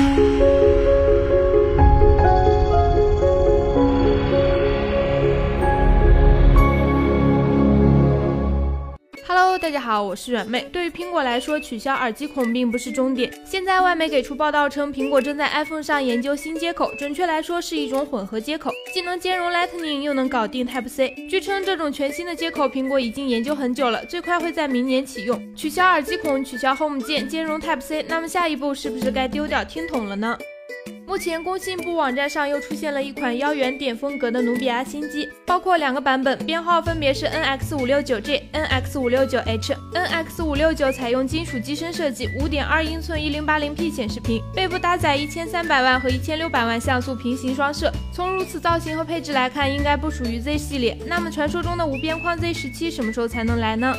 Música 大家好，我是软妹。对于苹果来说，取消耳机孔并不是终点。现在外媒给出报道称，苹果正在 iPhone 上研究新接口，准确来说是一种混合接口，既能兼容 Lightning，又能搞定 Type C。据称，这种全新的接口，苹果已经研究很久了，最快会在明年启用。取消耳机孔，取消 Home 键，兼容 Type C，那么下一步是不是该丢掉听筒了呢？目前工信部网站上又出现了一款腰圆点风格的努比亚新机，包括两个版本，编号分别是 NX 五六九 G、NX 五六九 H。NX 五六九采用金属机身设计，五点二英寸一零八零 P 显示屏，背部搭载一千三百万和一千六百万像素平行双摄。从如此造型和配置来看，应该不属于 Z 系列。那么传说中的无边框 Z 十七什么时候才能来呢？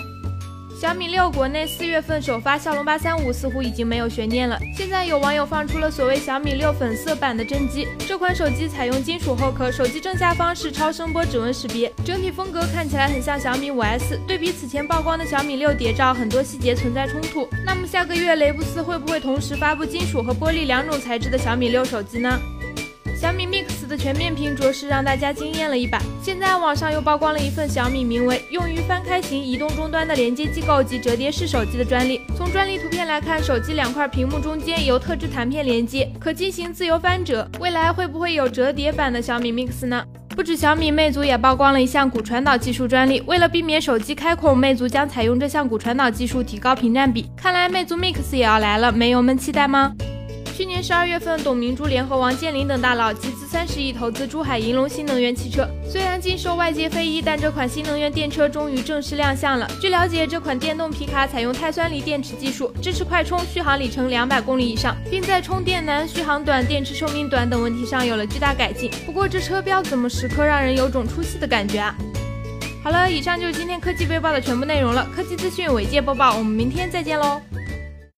小米六国内四月份首发骁龙八三五似乎已经没有悬念了。现在有网友放出了所谓小米六粉色版的真机，这款手机采用金属后壳，手机正下方是超声波指纹识别，整体风格看起来很像小米五 S。对比此前曝光的小米六谍照，很多细节存在冲突。那么下个月雷布斯会不会同时发布金属和玻璃两种材质的小米六手机呢？小米 Mix 的全面屏着实让大家惊艳了一把。现在网上又曝光了一份小米名为“用于翻开型移动终端的连接机构及折叠式手机”的专利。从专利图片来看，手机两块屏幕中间由特制弹片连接，可进行自由翻折。未来会不会有折叠版的小米 Mix 呢？不止小米，魅族也曝光了一项骨传导技术专利。为了避免手机开孔，魅族将采用这项骨传导技术提高屏占比。看来魅族 Mix 也要来了，没友们期待吗？去年十二月份，董明珠联合王健林等大佬集资三十亿投资珠海银隆新能源汽车。虽然经受外界非议，但这款新能源电车终于正式亮相了。据了解，这款电动皮卡采用钛酸锂电池技术，支持快充，续航里程两百公里以上，并在充电难、续航短、电池寿命短等问题上有了巨大改进。不过这车标怎么时刻让人有种出戏的感觉啊？好了，以上就是今天科技微报的全部内容了。科技资讯，尾界播报，我们明天再见喽。